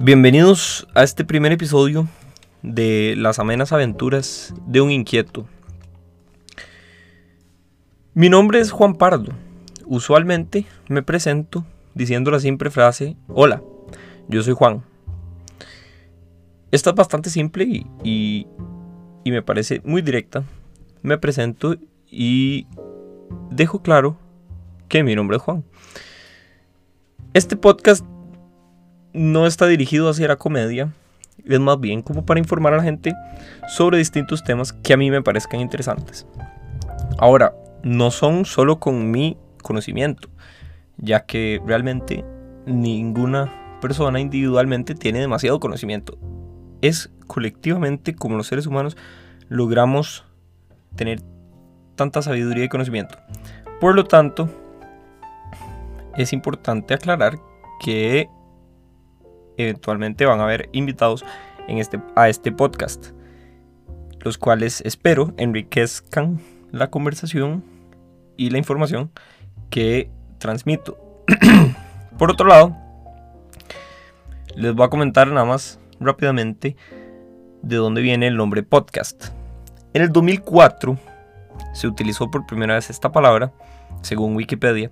Bienvenidos a este primer episodio de las amenas aventuras de un inquieto. Mi nombre es Juan Pardo. Usualmente me presento diciendo la simple frase, hola, yo soy Juan. Esta es bastante simple y, y, y me parece muy directa. Me presento y dejo claro que mi nombre es Juan. Este podcast no está dirigido hacia la comedia, es más bien como para informar a la gente sobre distintos temas que a mí me parezcan interesantes. Ahora, no son solo con mi conocimiento, ya que realmente ninguna persona individualmente tiene demasiado conocimiento. Es colectivamente como los seres humanos logramos tener tanta sabiduría y conocimiento. Por lo tanto, es importante aclarar que eventualmente van a haber invitados en este, a este podcast, los cuales espero enriquezcan la conversación y la información que transmito. Por otro lado, les voy a comentar nada más rápidamente de dónde viene el nombre podcast. En el 2004 se utilizó por primera vez esta palabra, según Wikipedia,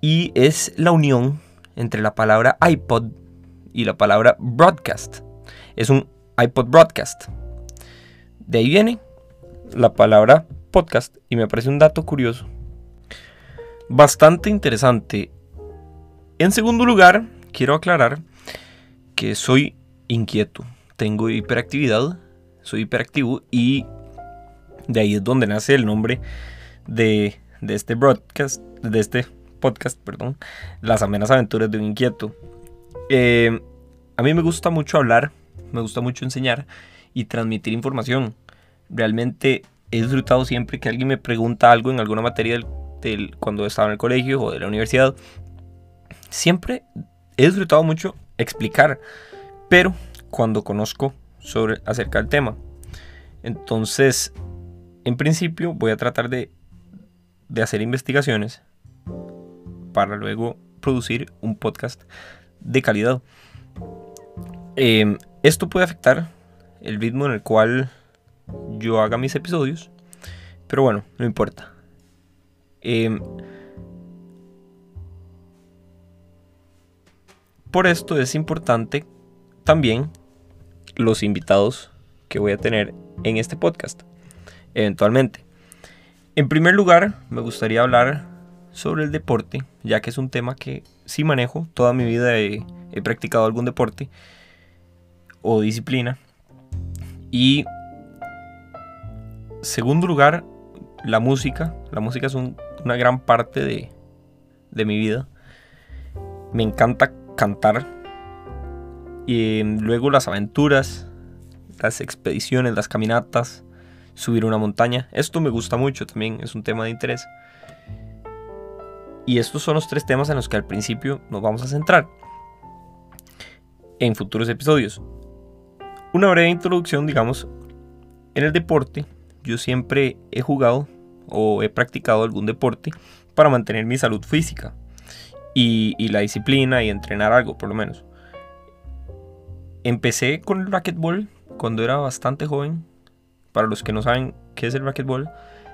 y es la unión entre la palabra iPod y la palabra broadcast. Es un iPod broadcast. De ahí viene la palabra podcast y me parece un dato curioso. Bastante interesante. En segundo lugar, quiero aclarar que soy inquieto. Tengo hiperactividad. Soy hiperactivo y de ahí es donde nace el nombre de, de este broadcast, de este podcast, perdón, Las amenas aventuras de un inquieto. Eh, a mí me gusta mucho hablar, me gusta mucho enseñar y transmitir información. Realmente he disfrutado siempre que alguien me pregunta algo en alguna materia del, cuando estaba en el colegio o de la universidad. Siempre he disfrutado mucho explicar, pero cuando conozco sobre acerca del tema. Entonces, en principio voy a tratar de, de hacer investigaciones para luego producir un podcast de calidad. Em, esto puede afectar el ritmo en el cual yo haga mis episodios, pero bueno, no importa. Em, por esto es importante también los invitados que voy a tener en este podcast, eventualmente. En primer lugar, me gustaría hablar sobre el deporte, ya que es un tema que sí manejo. Toda mi vida he, practicado algún deporte o disciplina. Y segundo lugar, la música. La música es una gran parte de, de, mi vida. Me encanta cantar. Y luego las aventuras, las expediciones, las caminatas, subir una montaña. Esto me gusta mucho también, es un tema de interés. Y estos son los tres temas en los que al principio nos vamos a centrar en futuros episodios. Una breve introducción, digamos, en el deporte. Yo siempre he jugado o he practicado algún deporte para mantener mi salud física y, la disciplina y entrenar algo, por lo menos. Empecé con el racquetball cuando era bastante joven. Para los que no saben qué es el racquetball,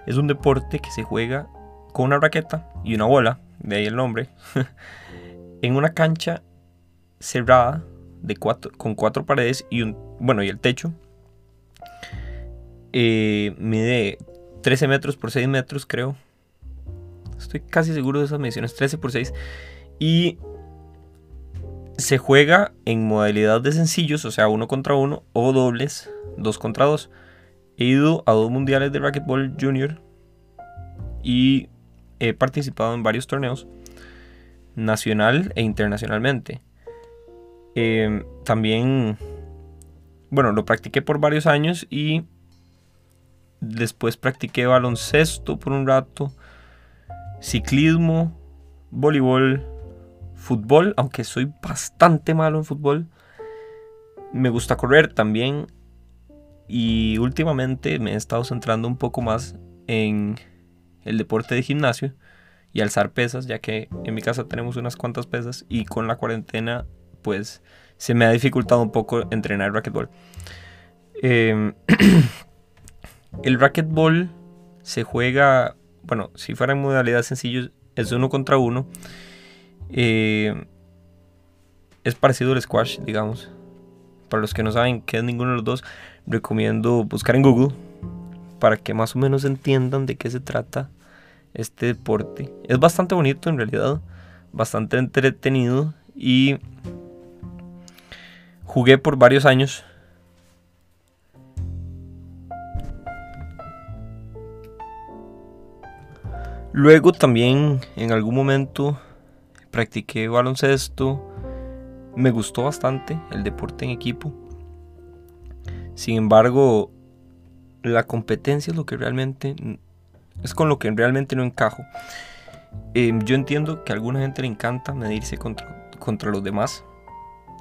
es un deporte que se juega con una raqueta y una bola, de ahí el nombre, en una cancha cerrada de cuatro, con cuatro paredes y un, bueno, y el techo. Eh, mide 13 metros por 6 metros, creo. Estoy casi seguro de esas mediciones, 13 por 6. Y se juega en modalidad de sencillos, o sea, uno contra uno, o dobles, dos contra dos. He ido a dos mundiales de racquetball junior y he participado en varios torneos, nacional e internacionalmente. Em, también, bueno, lo practiqué por varios años y después practiqué baloncesto por un rato, ciclismo, voleibol, fútbol, aunque soy bastante malo en fútbol. Me gusta correr también y últimamente me he estado centrando un poco más en el deporte de gimnasio y alzar pesas, ya que en mi casa tenemos unas cuantas pesas y con la cuarentena pues se me ha dificultado un poco entrenar racquetball. Em, el racquetball se juega, bueno, si fuera en modalidad sencillo, es uno contra uno. Eh, es parecido al squash, digamos. Para los que no saben qué es ninguno de los dos, recomiendo buscar en Google para que más o menos entiendan de qué se trata este deporte. Es bastante bonito en realidad, bastante entretenido y jugué por varios años. Luego también en algún momento practiqué baloncesto. Me gustó bastante el deporte en equipo. Sin embargo, la competencia es lo que realmente es con lo que realmente no encajo. Em, yo entiendo que a alguna gente le encanta medirse contra, contra los demás,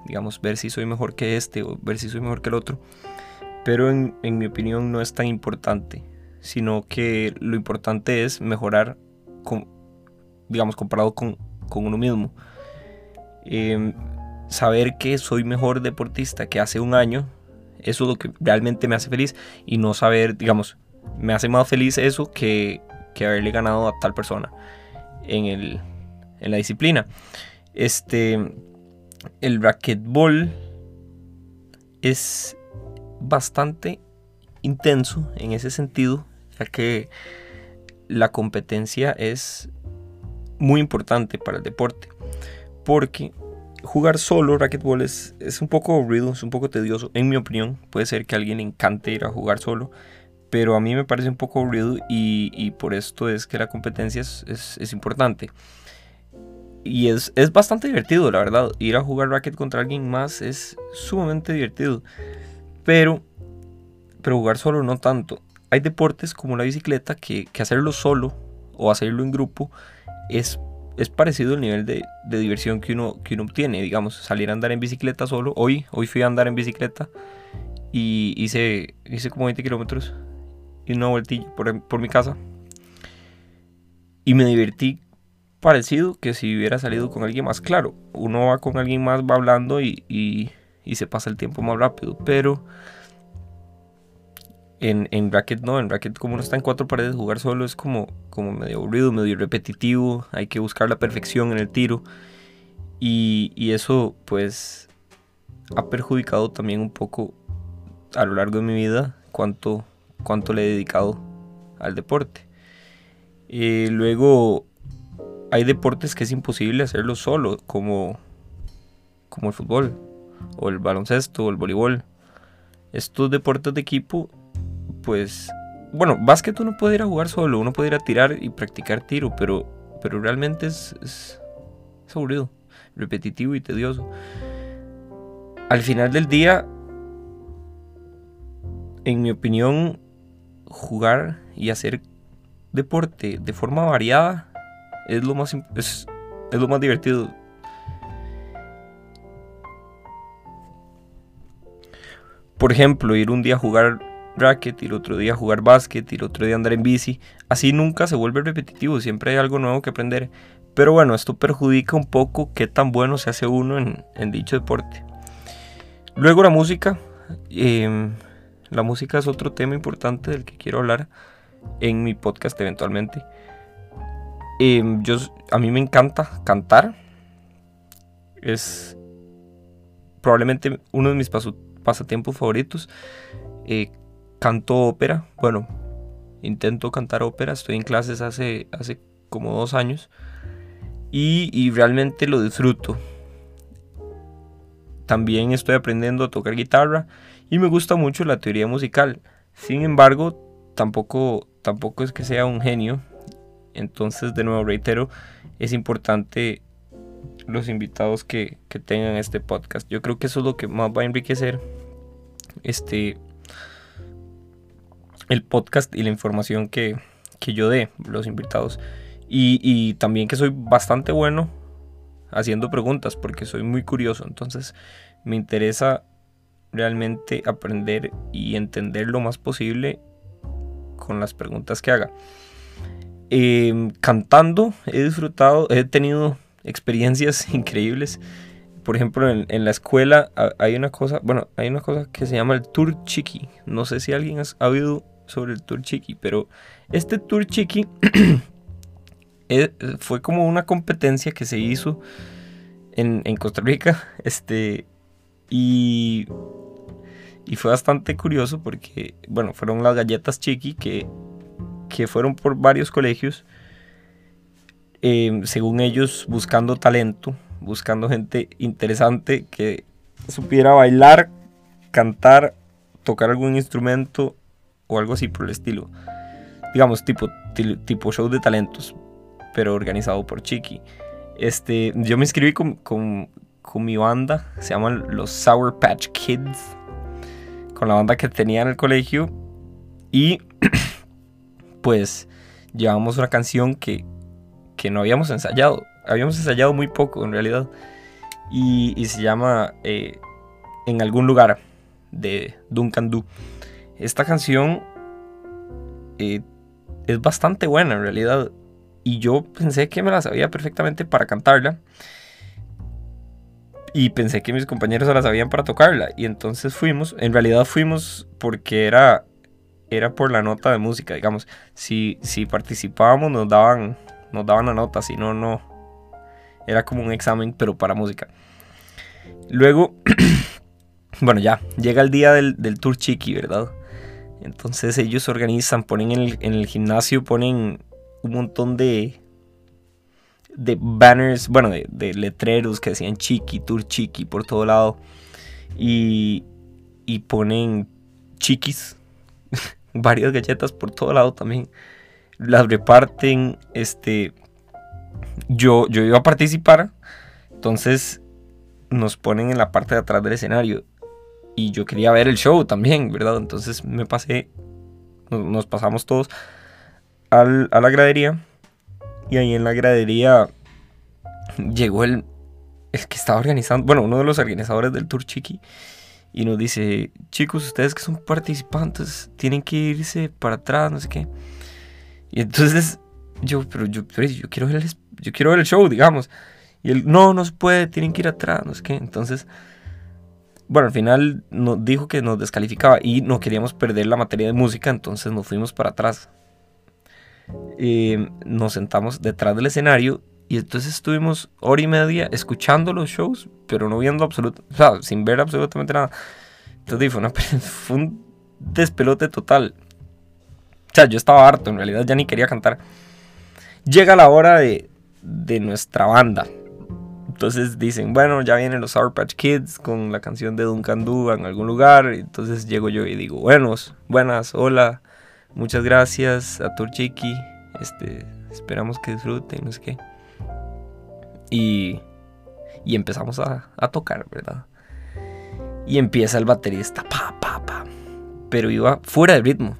digamos, ver si soy mejor que este o ver si soy mejor que el otro, pero en, mi opinión no es tan importante, sino que lo importante es mejorar, con, digamos, comparado con, con uno mismo. Em, saber que soy mejor deportista que hace un año eso es lo que realmente me hace feliz y no saber, digamos, me hace más feliz eso que, que haberle ganado a tal persona en, el, en la disciplina. Este, el racquetball es bastante intenso en ese sentido, ya que la competencia es muy importante para el deporte, porque jugar solo racquetball es, es un poco aburrido, es un poco tedioso, en mi opinión. Puede ser que alguien le encante ir a jugar solo, pero a mí me parece un poco aburrido y, por esto es que la competencia es, importante. Y es, es, bastante divertido, la verdad. Ir a jugar racket contra alguien más es sumamente divertido. Pero, pero jugar solo no tanto. Hay deportes como la bicicleta que, que hacerlo solo o hacerlo en grupo es es parecido el nivel de, diversión que uno, que uno obtiene. Digamos, salir a andar en bicicleta solo. Hoy, hoy fui a andar en bicicleta y hice, hice como 20 kilómetros y una vueltilla por, mi casa. Y me divertí parecido que si hubiera salido con alguien más. Claro, uno va con alguien más, va hablando y, y se pasa el tiempo más rápido. Pero en, en racket no, en racket como uno está en cuatro paredes, jugar solo es como, como medio aburrido, medio repetitivo, hay que buscar la perfección en el tiro. Y, y eso pues ha perjudicado también un poco a lo largo de mi vida cuánto, cuánto le he dedicado al deporte. Eh, luego hay deportes que es imposible hacerlo solo, como, como el fútbol, o el baloncesto, o el voleibol. Estos deportes de equipo pues, bueno, básquet uno puede ir a jugar solo, uno puede ir a tirar y practicar tiro, pero, pero realmente es, es, aburrido, repetitivo y tedioso. Al final del día, en mi opinión, jugar y hacer deporte de forma variada es lo más, es, es lo más divertido. Por ejemplo, ir un día a jugar racket y el otro día jugar básquet y el otro día andar en bici. Así nunca se vuelve repetitivo, siempre hay algo nuevo que aprender. Pero bueno, esto perjudica un poco qué tan bueno se hace uno en, dicho deporte. Luego la música. Em, la música es otro tema importante del que quiero hablar en mi podcast eventualmente. Em, yo, a mí me encanta cantar. Es probablemente uno de mis pasatiempos favoritos. Eh, canto ópera. Bueno, intento cantar ópera. Estoy en clases hace, hace como dos años. Y, realmente lo disfruto. También estoy aprendiendo a tocar guitarra. Y me gusta mucho la teoría musical. Sin embargo, tampoco, tampoco es que sea un genio. Entonces, de nuevo, reitero, es importante los invitados que, que tengan este podcast. Yo creo que eso es lo que más va a enriquecer este, el podcast y la información que, yo dé, los invitados. Y, también que soy bastante bueno haciendo preguntas porque soy muy curioso. Entonces me interesa realmente aprender y entender lo más posible con las preguntas que haga. Em, cantando he disfrutado, he tenido experiencias increíbles. por ejemplo, en, en, la escuela hay una cosa, bueno, hay una cosa que se llama el Tour Chiqui. No sé si alguien ha oído sobre el Tour Chiqui, pero este Tour Chiqui fue como una competencia que se hizo en, en Costa Rica, este, y, y fue bastante curioso porque, bueno, fueron las galletas Chiqui que, que fueron por varios colegios, eh, según ellos buscando talento buscando gente interesante que supiera bailar, cantar, tocar algún instrumento o algo así por el estilo. Digamos, tipo, tipo show de talentos, pero organizado por Chiqui. Este, yo me inscribí con, con, con mi banda, se llaman los Sour Patch Kids, con la banda que tenía en el colegio. Y pues llevamos una canción que, que no habíamos ensayado habíamos ensayado muy poco en realidad. Y, se llama eh, En algún lugar de Duncan Du. Esta canción eh, es bastante buena en realidad. Y yo pensé que me la sabía perfectamente para cantarla. Y pensé que mis compañeros se la sabían para tocarla. Y entonces fuimos. En realidad fuimos porque era, era por la nota de música, digamos. Si, si participábamos nos daban, nos daban la nota. Si no, no, era como un examen, pero para música. Luego, bueno, ya, llega el día del, Tour Chiqui, ¿verdad? Entonces ellos organizan, ponen en el, gimnasio, ponen un montón de, banners, bueno, de, letreros que decían Chiqui, Tour Chiqui por todo lado. Y, y ponen chiquis, varias galletas por todo lado también. Las reparten, este, yo, yo iba a participar, entonces nos ponen en la parte de atrás del escenario y yo quería ver el show también, ¿verdad? Entonces me pasé, nos, pasamos todos a la gradería y ahí en la gradería llegó el, el que estaba organizando, bueno, uno de los organizadores del Tour Chiqui y nos dice, chicos, ustedes que son participantes tienen que irse para atrás, no sé qué. Y entonces yo, pero yo, yo quiero ver el, yo quiero ver el show, digamos. Y él, no, no se puede, tienen que ir atrás, no sé qué. Entonces, bueno, al final nos dijo que nos descalificaba y no queríamos perder la materia de música, entonces nos fuimos para atrás. Eh, nos sentamos detrás del escenario y entonces estuvimos hora y media escuchando los shows, pero no viendo absolutamente, o sea, sin ver absolutamente nada. Entonces fue, una, fue un despelote total. O sea, yo estaba harto, en realidad ya ni quería cantar. Llega la hora de, de nuestra banda. Entonces dicen, bueno, ya vienen los Sour Patch Kids con la canción de Duncan Du en algún lugar. Entonces llego yo y digo, buenos, buenas, hola, muchas gracias a Turchiqui. Este, esperamos que disfruten, no sé qué. Y, y empezamos a, a tocar, ¿verdad? Y empieza el baterista, pa, pa, pa. Pero iba fuera de ritmo.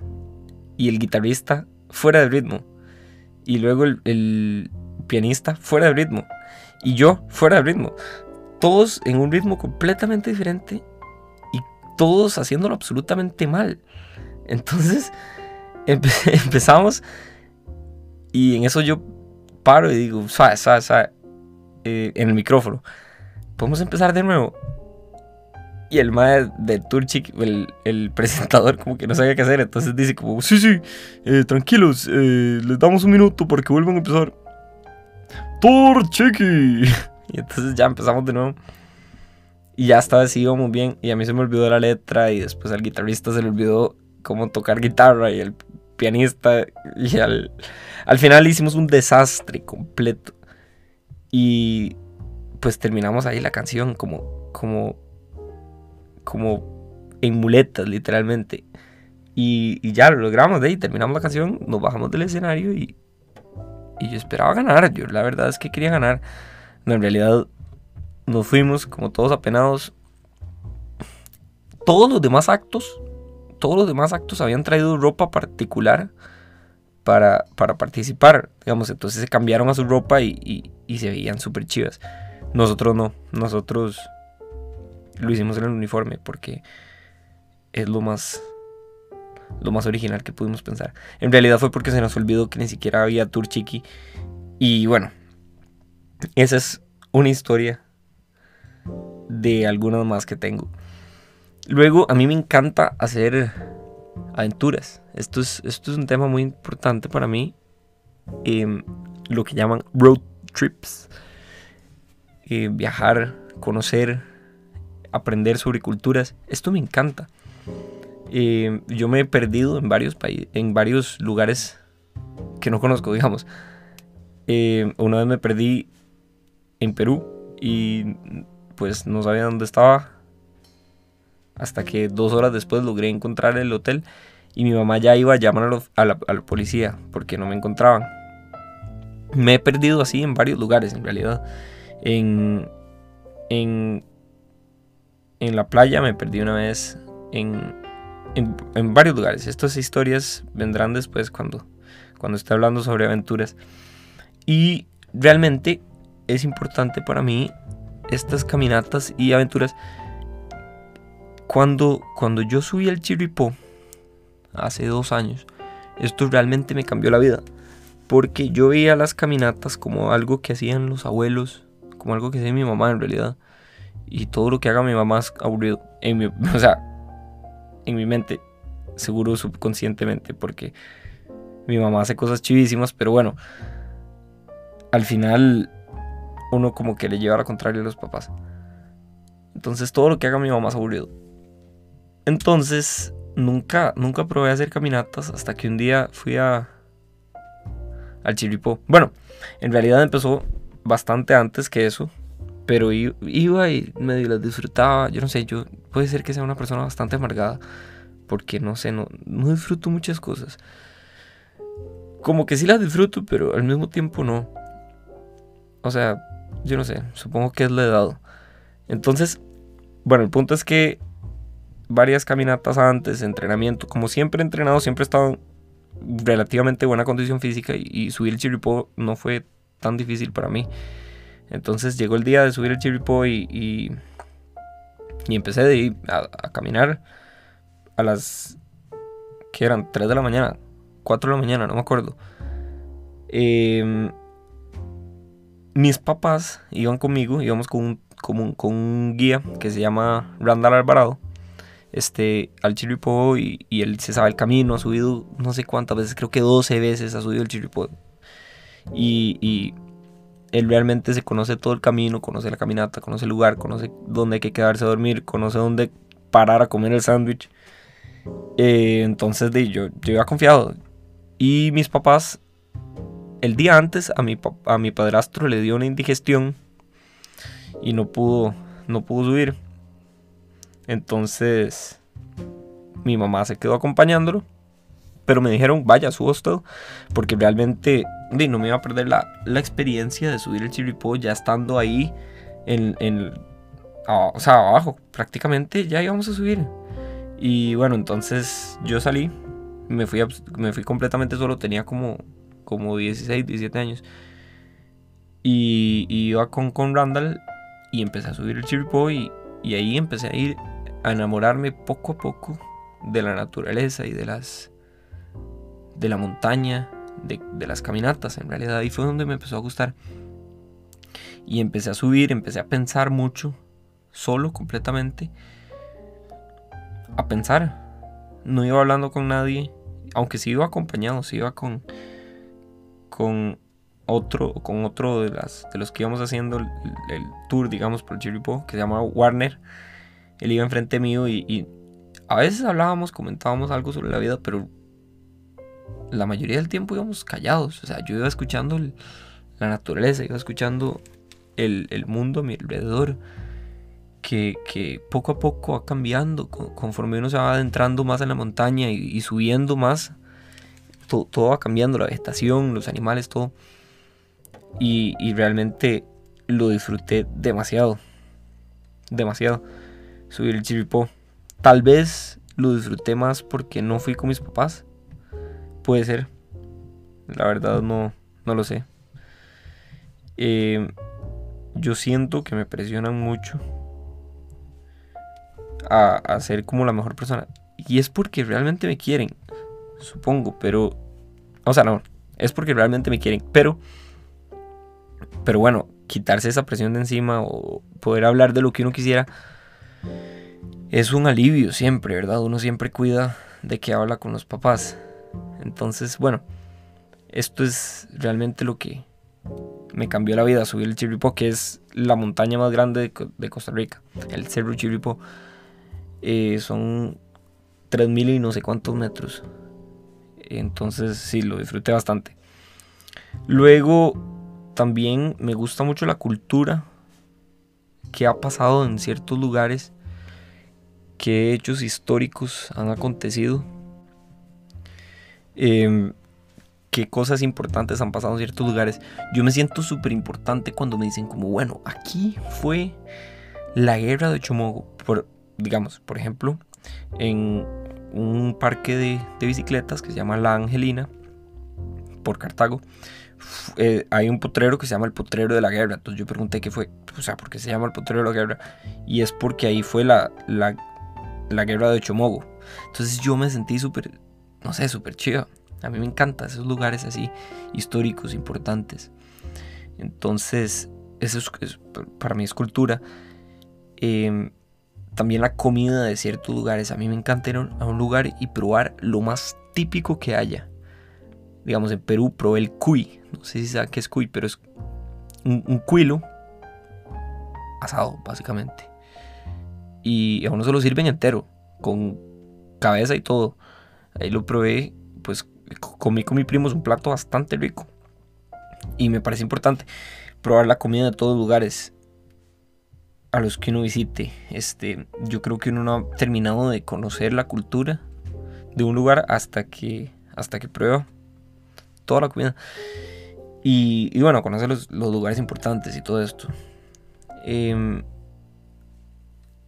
Y el guitarrista fuera de ritmo. Y luego el pianista fuera de ritmo y yo fuera de ritmo. Todos en un ritmo completamente diferente y todos haciéndolo absolutamente mal. Entonces empezamos y en eso yo paro y digo, suave, suave, suave, eh, en el micrófono. Podemos empezar de nuevo. Y el mae de Turchik, el, presentador, como que no sabía qué hacer. Entonces dice como, sí, sí, eh, tranquilos, eh, les damos un minuto para que vuelvan a empezar. Tour Chiqui. Y entonces ya empezamos de nuevo. Y ya estaba así, muy bien. Y a mí se me olvidó la letra. Y después al guitarrista se le olvidó cómo tocar guitarra. Y el pianista. Y al, al final hicimos un desastre completo. Y pues terminamos ahí la canción como. como. como en muletas, literalmente. Y, y ya lo logramos de ahí. Terminamos la canción. Nos bajamos del escenario y y yo esperaba ganar. Yo la verdad es que quería ganar. No, en realidad nos fuimos como todos apenados. Todos los demás actos, todos los demás actos habían traído ropa particular para, para participar. Digamos, entonces se cambiaron a su ropa y, y, se veían súper chivas. Nosotros no. Nosotros lo hicimos en el uniforme porque es lo más lo más original que pudimos pensar. En realidad fue porque se nos olvidó que ni siquiera había Tour Chiqui. Y bueno, esa es una historia de algunas más que tengo. Luego, a mí me encanta hacer aventuras. Esto es, esto es un tema muy importante para mí. Em, lo que llaman road trips. Eh, viajar, conocer, aprender sobre culturas. Esto me encanta. Em, yo me he perdido en varios, en varios lugares que no conozco, digamos. Em, una vez me perdí en Perú y pues no sabía dónde estaba. Hasta que dos horas después logré encontrar el hotel y mi mamá ya iba a llamar a, la, policía porque no me encontraban. Me he perdido así en varios lugares en realidad. En, en, en la playa me perdí una vez. En, en, varios lugares. Estas historias vendrán después cuando, cuando esté hablando sobre aventuras. Y realmente es importante para mí estas caminatas y aventuras. Cuando, cuando yo subí al Chiripó, hace dos años, esto realmente me cambió la vida. Porque yo veía las caminatas como algo que hacían los abuelos, como algo que hacía mi mamá en realidad. Y todo lo que haga mi mamá es aburrido. O sea, en mi mente, seguro subconscientemente, porque mi mamá hace cosas chivísimas, pero bueno, al final uno como que le lleva a la contraria a los papás. Entonces todo lo que haga mi mamá es aburrido. Entonces nunca, nunca probé hacer caminatas hasta que un día fui a al Chiripó. Bueno, en realidad empezó bastante antes que eso, pero iba y medio las disfrutaba. Yo no sé, yo puede ser que sea una persona bastante amargada, porque no sé, no, disfruto muchas cosas. Como que sí las disfruto, pero al mismo tiempo no. O sea, yo no sé, supongo que es la edad. Entonces, bueno, el punto es que varias caminatas antes, entrenamiento, como siempre he entrenado, siempre he estado en relativamente buena condición física y, subir el chiripó no fue tan difícil para mí. Entonces llegó el día de subir el chiripó y, y, empecé de ir a, caminar a las que eran 3 de la mañana, 4 de la mañana, no me acuerdo. Eh, mis papás iban conmigo, íbamos con un, con un, guía que se llama Randall Alvarado, este, al Chiripó y, él se sabe el camino, ha subido no sé cuántas veces, creo que 12 veces ha subido el Chiripó. Y, y él realmente se conoce todo el camino, conoce la caminata, conoce el lugar, conoce dónde hay que quedarse a dormir, conoce dónde parar a comer el sándwich. Eh, entonces de, yo, yo iba confiado. Y mis papás el día antes a mi, a mi padrastro le dio una indigestión y no pudo, no pudo subir. Entonces mi mamá se quedó acompañándolo. Pero me dijeron, vaya, subo usted. Porque realmente no me iba a perder la, experiencia de subir el chiripó ya estando ahí en, en o sea, abajo. Prácticamente ya íbamos a subir. Y bueno, entonces yo salí. Me fui, me fui completamente solo. Tenía como como 16, 17 años. Y, iba con, con Randall y empecé a subir el chiripo y, y ahí empecé a ir a enamorarme poco a poco de la naturaleza y de las de la montaña, de, las caminatas en realidad. Ahí fue donde me empezó a gustar. Y empecé a subir, empecé a pensar mucho, solo completamente. A pensar. No iba hablando con nadie, aunque sí iba acompañado, sí iba con, con otro, con otro de, las, de los que íbamos haciendo el, tour, digamos, por Chiripo, que se llamaba Warner. Él iba enfrente mío y, a veces hablábamos, comentábamos algo sobre la vida, pero la mayoría del tiempo íbamos callados. O sea, yo iba escuchando la naturaleza, iba escuchando el, mundo a mi alrededor. Que, poco a poco va cambiando conforme uno se va adentrando más en la montaña y subiendo más todo, va cambiando, la vegetación, los animales, todo. Y, realmente lo disfruté demasiado. Demasiado. Subir el chiripó. Tal vez lo disfruté más porque no fui con mis papás. Puede ser. La verdad no, no lo sé. Eh, yo siento que me presionan mucho a, a, ser como la mejor persona. Y es porque realmente me quieren supongo, pero... O sea, no, es porque realmente me quieren, pero... Pero bueno, quitarse esa presión de encima o poder hablar de lo que uno quisiera, es un alivio siempre, ¿verdad? Uno siempre cuida de que habla con los papás. Entonces, bueno, esto es realmente lo que me cambió la vida. Subir el Chirripó, que es la montaña más grande de, Costa Rica. El Cerro Chirripó. Eh, son 3.000 y no sé cuántos metros. Entonces, sí, lo disfruté bastante. Luego, también me gusta mucho la cultura que ha pasado en ciertos lugares. Qué hechos históricos han acontecido. Eh, qué cosas importantes han pasado en ciertos lugares. Yo me siento súper importante cuando me dicen como, bueno, aquí fue la guerra de Chomogo. Digamos, por ejemplo, en un parque de, bicicletas que se llama La Angelina, por Cartago, eh, hay un potrero que se llama el potrero de la guerra. Entonces yo pregunté qué fue, o sea, ¿por qué se llama el potrero de la guerra? Y es porque ahí fue la, la, la guerra de Chomogo. Entonces yo me sentí súper, no sé, súper chido. A mí me encantan esos lugares así históricos, importantes. Entonces, eso es, para mí es cultura. Em, también la comida de ciertos lugares. A mí me encanta ir a un lugar y probar lo más típico que haya. Digamos, en Perú probé el cuy. No sé si saben qué es cuy, pero es un, un cuilo asado, básicamente. Y a uno se lo sirven entero, con cabeza y todo. Ahí lo probé, pues comí con mi primo, es un plato bastante rico. Y me parece importante probar la comida de todos lugares a los que uno visite. Este, yo creo que uno no ha terminado de conocer la cultura de un lugar hasta que, hasta que prueba toda la comida. Y, bueno, conocer los, lugares importantes y todo esto. Em,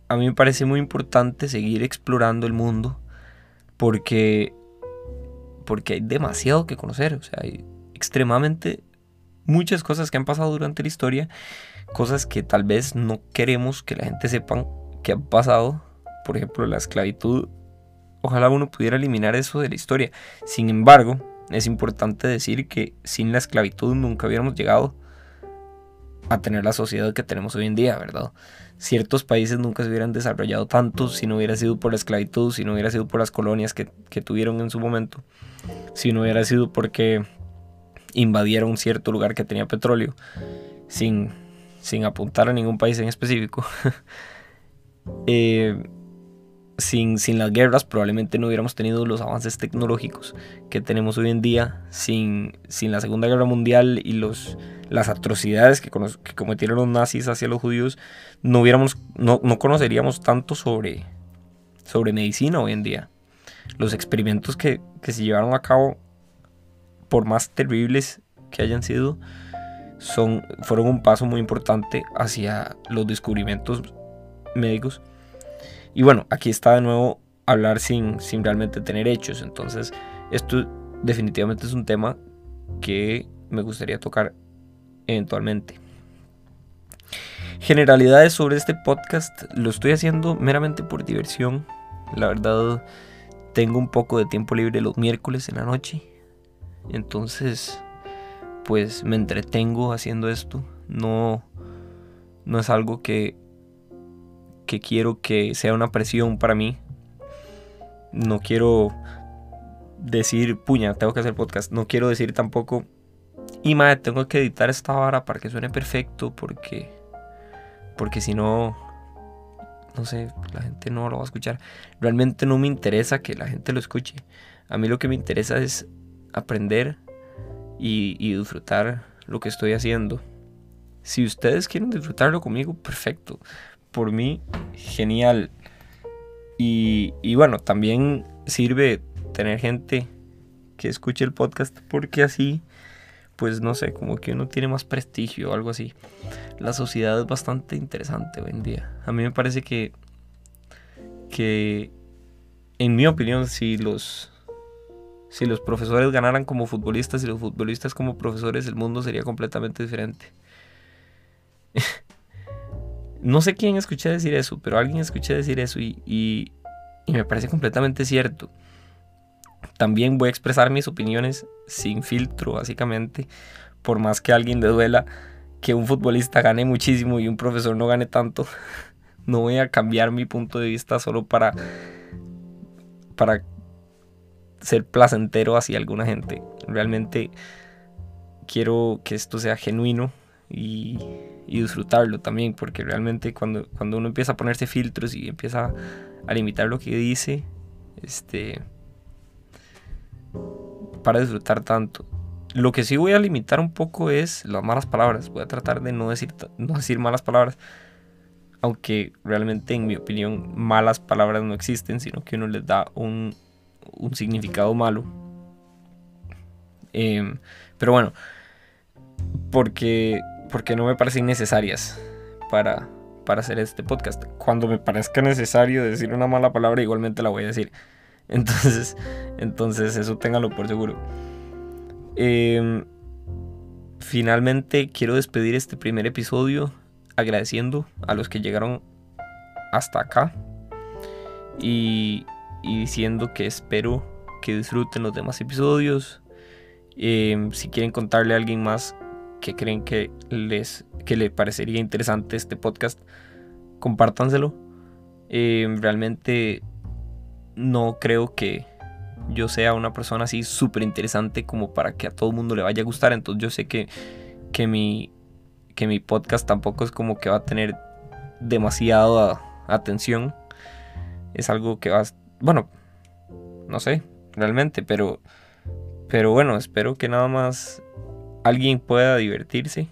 a mí me parece muy importante seguir explorando el mundo porque porque hay demasiado que conocer, o sea, hay extremadamente muchas cosas que han pasado durante la historia, cosas que tal vez no queremos que la gente sepa que han pasado, por ejemplo, la esclavitud, ojalá uno pudiera eliminar eso de la historia. Sin embargo, es importante decir que sin la esclavitud nunca hubiéramos llegado a tener la sociedad que tenemos hoy en día, ¿verdad? ciertos países nunca se hubieran desarrollado tanto si no hubiera sido por la esclavitud, si no hubiera sido por las colonias que, tuvieron en su momento, si no hubiera sido porque invadieron cierto lugar que tenía petróleo, sin, sin apuntar a ningún país en específico. Eh, sin, sin, las guerras probablemente no hubiéramos tenido los avances tecnológicos que tenemos hoy en día, sin, sin la Segunda Guerra Mundial y los, las atrocidades que, cometieron los nazis hacia los judíos, no, hubiéramos, no, conoceríamos tanto sobre, sobre medicina hoy en día. Los experimentos que, se llevaron a cabo, por más terribles que hayan sido, son, fueron un paso muy importante hacia los descubrimientos médicos. Y bueno, aquí está de nuevo hablar sin, sin realmente tener hechos. Entonces, esto definitivamente es un tema que me gustaría tocar eventualmente. Generalidades sobre este podcast lo estoy haciendo meramente por diversión. La verdad, tengo un poco de tiempo libre los miércoles en la noche. Entonces, pues me entretengo haciendo esto. No, no es algo que, que quiero que sea una presión para mí. No quiero decir, puña, tengo que hacer podcast. No quiero decir tampoco, y madre, tengo que editar esta vara para que suene perfecto porque porque si no no sé, la gente no lo va a escuchar. Realmente no me interesa que la gente lo escuche. A mí lo que me interesa es aprender y, disfrutar lo que estoy haciendo. Si ustedes quieren disfrutarlo conmigo, perfecto. Por mí, genial. Y, y bueno, también sirve tener gente que escuche el podcast porque así pues no sé, como que uno tiene más prestigio o algo así. La sociedad es bastante interesante hoy en día. A mí me parece que, que en mi opinión, si los, si los profesores ganaran como futbolistas y los futbolistas como profesores, el mundo sería completamente diferente. no sé quién escuché decir eso, pero alguien escuché decir eso y, me parece completamente cierto. También voy a expresar mis opiniones sin filtro, básicamente, por más que a alguien le duela que un futbolista gane muchísimo y un profesor no gane tanto. No voy a cambiar mi punto de vista solo para, para ser placentero hacia alguna gente. Realmente quiero que esto sea genuino y, disfrutarlo también, porque realmente cuando, cuando uno empieza a ponerse filtros y empieza a limitar lo que dice, este, para disfrutar tanto. Lo que sí voy a limitar un poco es las malas palabras. Voy a tratar de no decir, no decir malas palabras. Aunque realmente, en mi opinión, malas palabras no existen, sino que uno les da un, un significado malo. Em, pero bueno, porque, porque no me parecen necesarias para, para hacer este podcast. Cuando me parezca necesario decir una mala palabra, igualmente la voy a decir. Entonces, entonces eso téngalo por seguro. Em, finalmente quiero despedir este primer episodio agradeciendo a los que llegaron hasta acá y, diciendo que espero que disfruten los demás episodios. Em, si quieren contarle a alguien más que creen que les que le parecería interesante este podcast, compártanselo. Em, realmente no creo que yo sea una persona así súper interesante como para que a todo el mundo le vaya a gustar. Entonces yo sé que, que, mi, que mi podcast tampoco es como que va a tener demasiada atención. Es algo que va... Bueno, no sé, realmente, pero... Pero bueno, espero que nada más alguien pueda divertirse.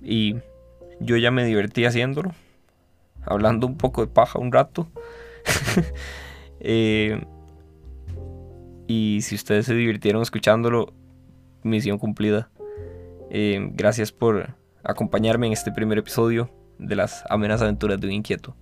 Y yo ya me divertí haciéndolo. Hablando un poco de paja un rato. Eh, y si ustedes se divirtieron escuchándolo, misión cumplida. Eh, gracias por acompañarme en este primer episodio de las amenas aventuras de un inquieto.